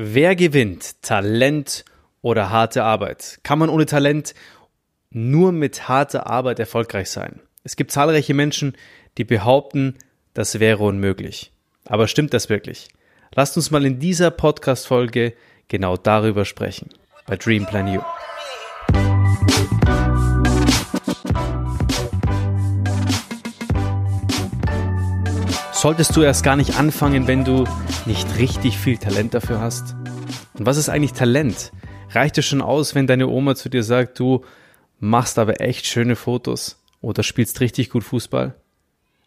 Wer gewinnt? Talent oder harte Arbeit? Kann man ohne Talent nur mit harter Arbeit erfolgreich sein? Es gibt zahlreiche Menschen, die behaupten, das wäre unmöglich. Aber stimmt das wirklich? Lasst uns mal in dieser Podcast-Folge genau darüber sprechen. Bei Dream Plan You. Solltest du erst gar nicht anfangen, wenn du nicht richtig viel Talent dafür hast? Und was ist eigentlich Talent? Reicht es schon aus, wenn deine Oma zu dir sagt, du machst aber echt schöne Fotos oder spielst richtig gut Fußball?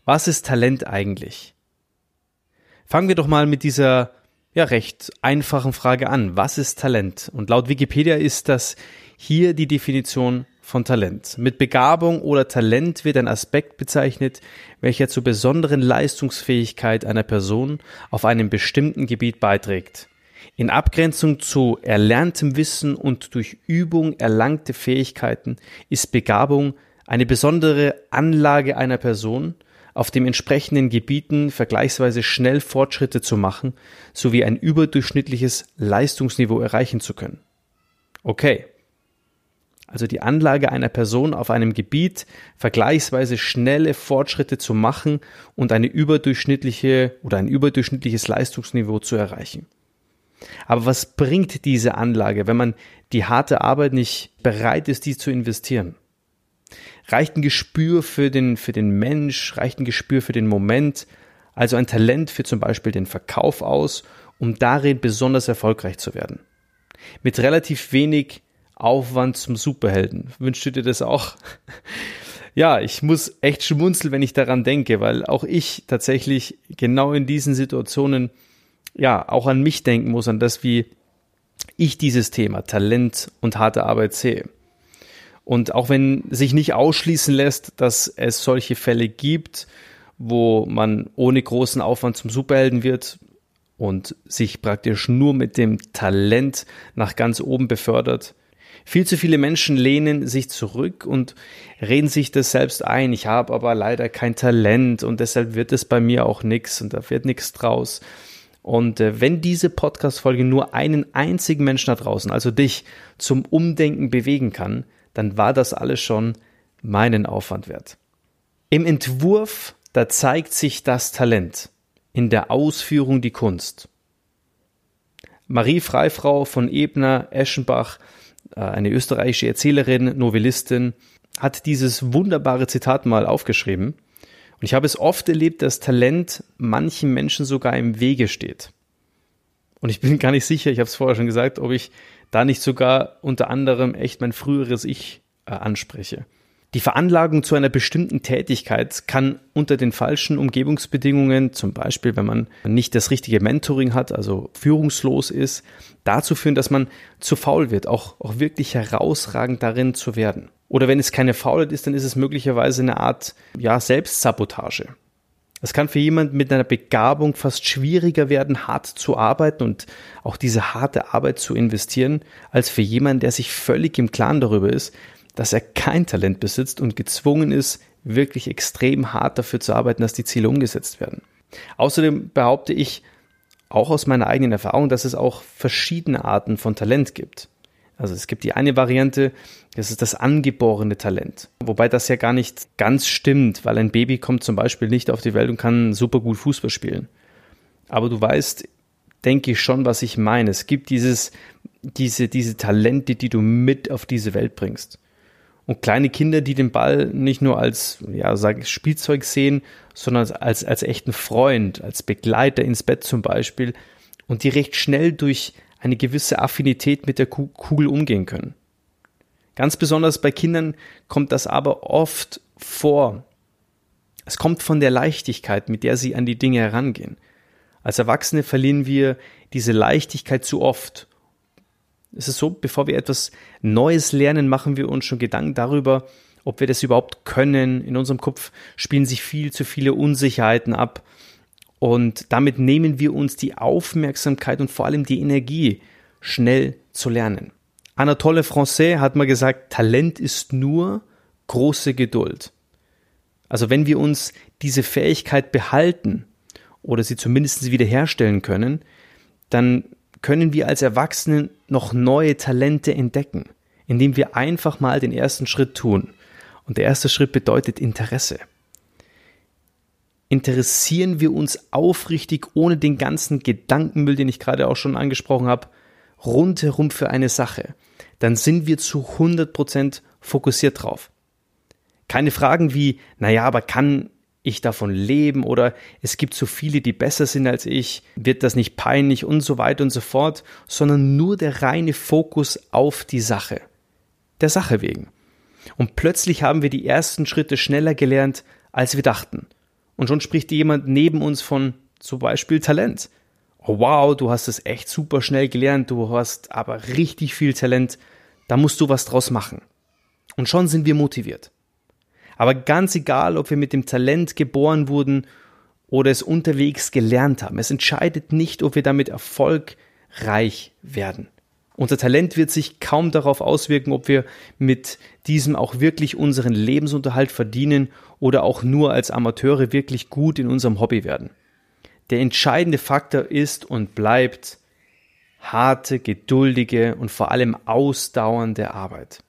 Was ist Talent eigentlich? Fangen wir doch mal mit dieser ja recht einfachen Frage an. Was ist Talent? Und laut Wikipedia ist das hier die Definition von Talent. Mit Begabung oder Talent wird ein Aspekt bezeichnet, welcher zur besonderen Leistungsfähigkeit einer Person auf einem bestimmten Gebiet beiträgt. In Abgrenzung zu erlerntem Wissen und durch Übung erlangte Fähigkeiten ist Begabung eine besondere Anlage einer Person, auf den entsprechenden Gebieten vergleichsweise schnell Fortschritte zu machen, sowie ein überdurchschnittliches Leistungsniveau erreichen zu können. Okay, also die Anlage einer Person auf einem Gebiet vergleichsweise schnelle Fortschritte zu machen und eine überdurchschnittliche oder ein überdurchschnittliches Leistungsniveau zu erreichen. Aber was bringt diese Anlage, wenn man die harte Arbeit nicht bereit ist, die zu investieren? Reicht ein Gespür für den, für den Mensch, reicht ein Gespür für den Moment, also ein Talent für zum Beispiel den Verkauf aus, um darin besonders erfolgreich zu werden? Mit relativ wenig Aufwand zum Superhelden. Wünschst du dir das auch? ja, ich muss echt schmunzeln, wenn ich daran denke, weil auch ich tatsächlich genau in diesen Situationen ja auch an mich denken muss, an das, wie ich dieses Thema Talent und harte Arbeit sehe. Und auch wenn sich nicht ausschließen lässt, dass es solche Fälle gibt, wo man ohne großen Aufwand zum Superhelden wird und sich praktisch nur mit dem Talent nach ganz oben befördert, viel zu viele Menschen lehnen sich zurück und reden sich das selbst ein. Ich habe aber leider kein Talent und deshalb wird es bei mir auch nichts und da wird nichts draus. Und äh, wenn diese Podcast-Folge nur einen einzigen Menschen da draußen, also dich, zum Umdenken bewegen kann, dann war das alles schon meinen Aufwand wert. Im Entwurf, da zeigt sich das Talent, in der Ausführung die Kunst. Marie Freifrau von Ebner, Eschenbach eine österreichische Erzählerin, Novellistin, hat dieses wunderbare Zitat mal aufgeschrieben. Und ich habe es oft erlebt, dass Talent manchen Menschen sogar im Wege steht. Und ich bin gar nicht sicher, ich habe es vorher schon gesagt, ob ich da nicht sogar unter anderem echt mein früheres Ich äh, anspreche. Die Veranlagung zu einer bestimmten Tätigkeit kann unter den falschen Umgebungsbedingungen, zum Beispiel wenn man nicht das richtige Mentoring hat, also führungslos ist, dazu führen, dass man zu faul wird, auch, auch wirklich herausragend darin zu werden. Oder wenn es keine Faulheit ist, dann ist es möglicherweise eine Art ja, Selbstsabotage. Es kann für jemanden mit einer Begabung fast schwieriger werden, hart zu arbeiten und auch diese harte Arbeit zu investieren, als für jemanden, der sich völlig im Klaren darüber ist, dass er kein Talent besitzt und gezwungen ist, wirklich extrem hart dafür zu arbeiten, dass die Ziele umgesetzt werden. Außerdem behaupte ich, auch aus meiner eigenen Erfahrung, dass es auch verschiedene Arten von Talent gibt. Also es gibt die eine Variante, das ist das angeborene Talent. Wobei das ja gar nicht ganz stimmt, weil ein Baby kommt zum Beispiel nicht auf die Welt und kann super gut Fußball spielen. Aber du weißt, denke ich schon, was ich meine. Es gibt dieses, diese, diese Talente, die du mit auf diese Welt bringst. Und kleine Kinder, die den Ball nicht nur als, ja, sag ich, Spielzeug sehen, sondern als, als echten Freund, als Begleiter ins Bett zum Beispiel und die recht schnell durch eine gewisse Affinität mit der Kugel umgehen können. Ganz besonders bei Kindern kommt das aber oft vor. Es kommt von der Leichtigkeit, mit der sie an die Dinge herangehen. Als Erwachsene verlieren wir diese Leichtigkeit zu oft es ist so, bevor wir etwas Neues lernen, machen wir uns schon Gedanken darüber, ob wir das überhaupt können. In unserem Kopf spielen sich viel zu viele Unsicherheiten ab. Und damit nehmen wir uns die Aufmerksamkeit und vor allem die Energie, schnell zu lernen. Anatole Francais hat mal gesagt, Talent ist nur große Geduld. Also wenn wir uns diese Fähigkeit behalten oder sie zumindest wiederherstellen können, dann können wir als Erwachsene noch neue Talente entdecken, indem wir einfach mal den ersten Schritt tun. Und der erste Schritt bedeutet Interesse. Interessieren wir uns aufrichtig, ohne den ganzen Gedankenmüll, den ich gerade auch schon angesprochen habe, rundherum für eine Sache, dann sind wir zu 100% fokussiert drauf. Keine Fragen wie, naja, aber kann ich davon leben oder es gibt so viele, die besser sind als ich, wird das nicht peinlich und so weiter und so fort, sondern nur der reine Fokus auf die Sache. Der Sache wegen. Und plötzlich haben wir die ersten Schritte schneller gelernt, als wir dachten. Und schon spricht jemand neben uns von zum Beispiel Talent. Oh wow, du hast es echt super schnell gelernt, du hast aber richtig viel Talent, da musst du was draus machen. Und schon sind wir motiviert. Aber ganz egal, ob wir mit dem Talent geboren wurden oder es unterwegs gelernt haben, es entscheidet nicht, ob wir damit erfolgreich werden. Unser Talent wird sich kaum darauf auswirken, ob wir mit diesem auch wirklich unseren Lebensunterhalt verdienen oder auch nur als Amateure wirklich gut in unserem Hobby werden. Der entscheidende Faktor ist und bleibt harte, geduldige und vor allem ausdauernde Arbeit.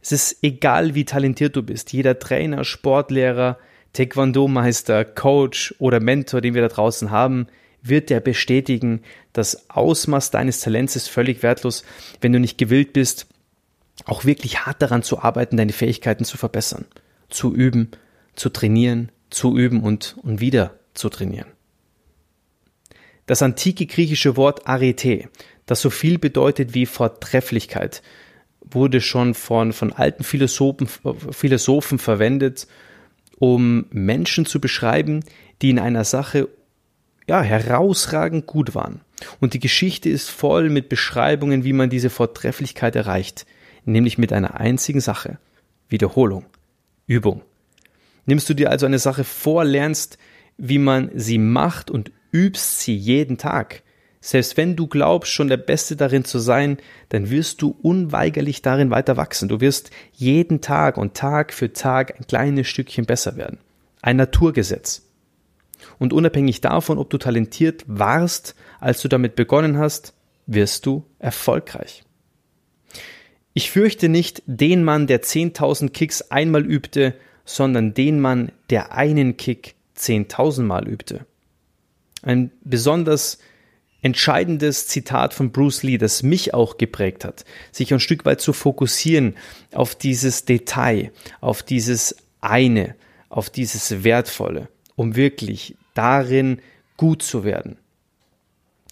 Es ist egal, wie talentiert du bist. Jeder Trainer, Sportlehrer, Taekwondo-Meister, Coach oder Mentor, den wir da draußen haben, wird dir bestätigen, das Ausmaß deines Talents ist völlig wertlos, wenn du nicht gewillt bist, auch wirklich hart daran zu arbeiten, deine Fähigkeiten zu verbessern, zu üben, zu trainieren, zu üben und, und wieder zu trainieren. Das antike griechische Wort Arete, das so viel bedeutet wie Vortrefflichkeit, wurde schon von, von alten Philosophen, Philosophen verwendet, um Menschen zu beschreiben, die in einer Sache ja, herausragend gut waren. Und die Geschichte ist voll mit Beschreibungen, wie man diese Vortrefflichkeit erreicht, nämlich mit einer einzigen Sache. Wiederholung. Übung. Nimmst du dir also eine Sache vor, lernst, wie man sie macht und übst sie jeden Tag, selbst wenn du glaubst, schon der Beste darin zu sein, dann wirst du unweigerlich darin weiter wachsen. Du wirst jeden Tag und Tag für Tag ein kleines Stückchen besser werden. Ein Naturgesetz. Und unabhängig davon, ob du talentiert warst, als du damit begonnen hast, wirst du erfolgreich. Ich fürchte nicht den Mann, der 10.000 Kicks einmal übte, sondern den Mann, der einen Kick 10.000 Mal übte. Ein besonders entscheidendes Zitat von Bruce Lee, das mich auch geprägt hat, sich ein Stück weit zu fokussieren auf dieses Detail, auf dieses eine, auf dieses Wertvolle, um wirklich darin gut zu werden.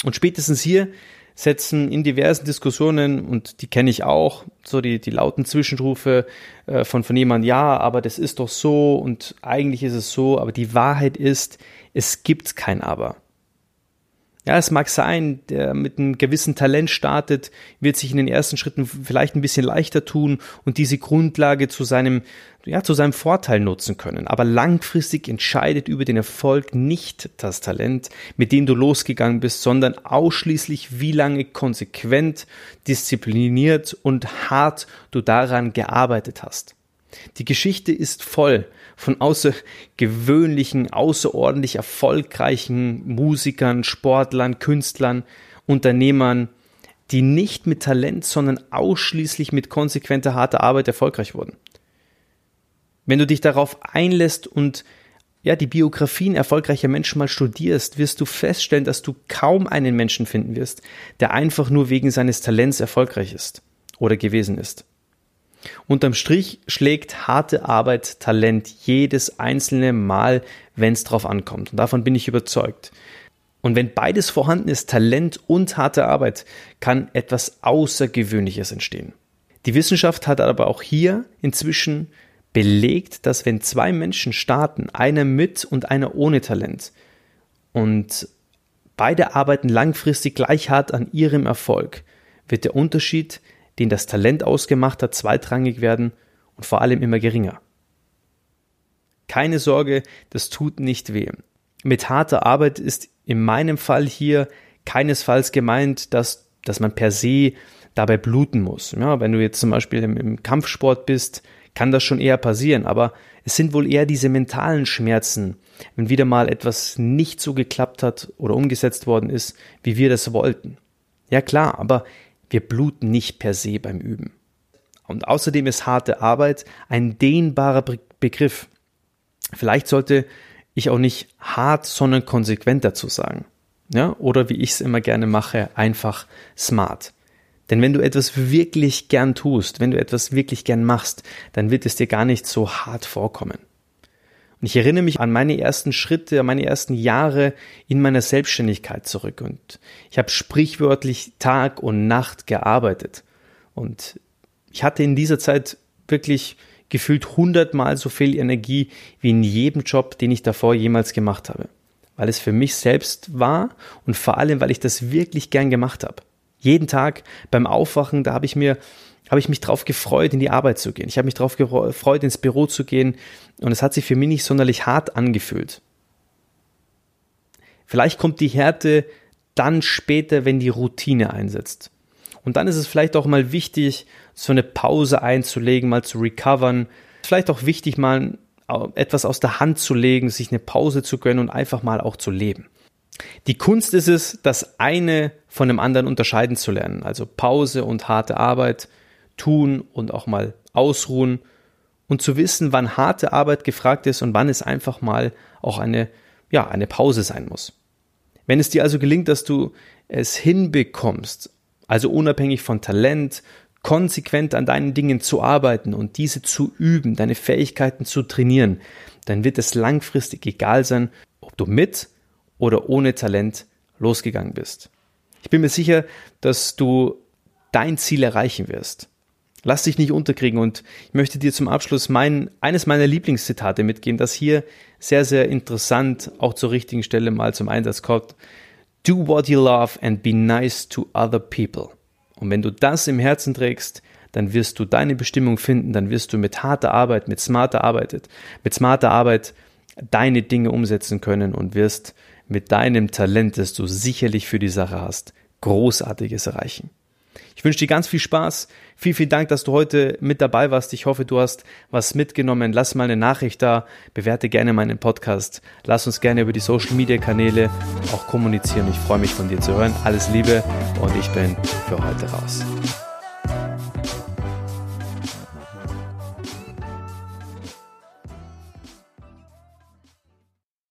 Und spätestens hier setzen in diversen Diskussionen, und die kenne ich auch, so die, die lauten Zwischenrufe äh, von, von jemandem, ja, aber das ist doch so und eigentlich ist es so, aber die Wahrheit ist, es gibt kein Aber. Ja, es mag sein, der mit einem gewissen Talent startet, wird sich in den ersten Schritten vielleicht ein bisschen leichter tun und diese Grundlage zu seinem, ja, zu seinem Vorteil nutzen können. Aber langfristig entscheidet über den Erfolg nicht das Talent, mit dem du losgegangen bist, sondern ausschließlich, wie lange konsequent, diszipliniert und hart du daran gearbeitet hast. Die Geschichte ist voll von außergewöhnlichen, außerordentlich erfolgreichen Musikern, Sportlern, Künstlern, Unternehmern, die nicht mit Talent, sondern ausschließlich mit konsequenter, harter Arbeit erfolgreich wurden. Wenn du dich darauf einlässt und ja, die Biografien erfolgreicher Menschen mal studierst, wirst du feststellen, dass du kaum einen Menschen finden wirst, der einfach nur wegen seines Talents erfolgreich ist oder gewesen ist. Unterm Strich schlägt harte Arbeit Talent jedes einzelne Mal, wenn es drauf ankommt. Und davon bin ich überzeugt. Und wenn beides vorhanden ist, Talent und harte Arbeit, kann etwas Außergewöhnliches entstehen. Die Wissenschaft hat aber auch hier inzwischen belegt, dass wenn zwei Menschen starten, einer mit und einer ohne Talent, und beide arbeiten langfristig gleich hart an ihrem Erfolg, wird der Unterschied den das Talent ausgemacht hat, zweitrangig werden und vor allem immer geringer. Keine Sorge, das tut nicht weh. Mit harter Arbeit ist in meinem Fall hier keinesfalls gemeint, dass, dass man per se dabei bluten muss. Ja, wenn du jetzt zum Beispiel im, im Kampfsport bist, kann das schon eher passieren, aber es sind wohl eher diese mentalen Schmerzen, wenn wieder mal etwas nicht so geklappt hat oder umgesetzt worden ist, wie wir das wollten. Ja klar, aber wir bluten nicht per se beim Üben. Und außerdem ist harte Arbeit ein dehnbarer Be Begriff. Vielleicht sollte ich auch nicht hart, sondern konsequent dazu sagen. Ja, oder wie ich es immer gerne mache, einfach smart. Denn wenn du etwas wirklich gern tust, wenn du etwas wirklich gern machst, dann wird es dir gar nicht so hart vorkommen. Und ich erinnere mich an meine ersten Schritte, an meine ersten Jahre in meiner Selbstständigkeit zurück. Und ich habe sprichwörtlich Tag und Nacht gearbeitet. Und ich hatte in dieser Zeit wirklich gefühlt hundertmal so viel Energie wie in jedem Job, den ich davor jemals gemacht habe. Weil es für mich selbst war und vor allem, weil ich das wirklich gern gemacht habe. Jeden Tag beim Aufwachen, da habe ich mir habe ich mich drauf gefreut, in die Arbeit zu gehen. Ich habe mich drauf gefreut, ins Büro zu gehen und es hat sich für mich nicht sonderlich hart angefühlt. Vielleicht kommt die Härte dann später, wenn die Routine einsetzt. Und dann ist es vielleicht auch mal wichtig, so eine Pause einzulegen, mal zu recovern. Vielleicht auch wichtig, mal etwas aus der Hand zu legen, sich eine Pause zu gönnen und einfach mal auch zu leben. Die Kunst ist es, das eine von dem anderen unterscheiden zu lernen. Also Pause und harte Arbeit, tun und auch mal ausruhen und zu wissen, wann harte Arbeit gefragt ist und wann es einfach mal auch eine, ja, eine Pause sein muss. Wenn es dir also gelingt, dass du es hinbekommst, also unabhängig von Talent, konsequent an deinen Dingen zu arbeiten und diese zu üben, deine Fähigkeiten zu trainieren, dann wird es langfristig egal sein, ob du mit oder ohne Talent losgegangen bist. Ich bin mir sicher, dass du dein Ziel erreichen wirst. Lass dich nicht unterkriegen und ich möchte dir zum Abschluss mein, eines meiner Lieblingszitate mitgeben, das hier sehr, sehr interessant auch zur richtigen Stelle mal zum Einsatz kommt. Do what you love and be nice to other people. Und wenn du das im Herzen trägst, dann wirst du deine Bestimmung finden, dann wirst du mit harter Arbeit, mit smarter Arbeit, mit smarter Arbeit deine Dinge umsetzen können und wirst mit deinem Talent, das du sicherlich für die Sache hast, Großartiges erreichen. Ich wünsche dir ganz viel Spaß. Vielen, vielen Dank, dass du heute mit dabei warst. Ich hoffe, du hast was mitgenommen. Lass mal eine Nachricht da. Bewerte gerne meinen Podcast. Lass uns gerne über die Social Media Kanäle auch kommunizieren. Ich freue mich von dir zu hören. Alles Liebe und ich bin für heute raus.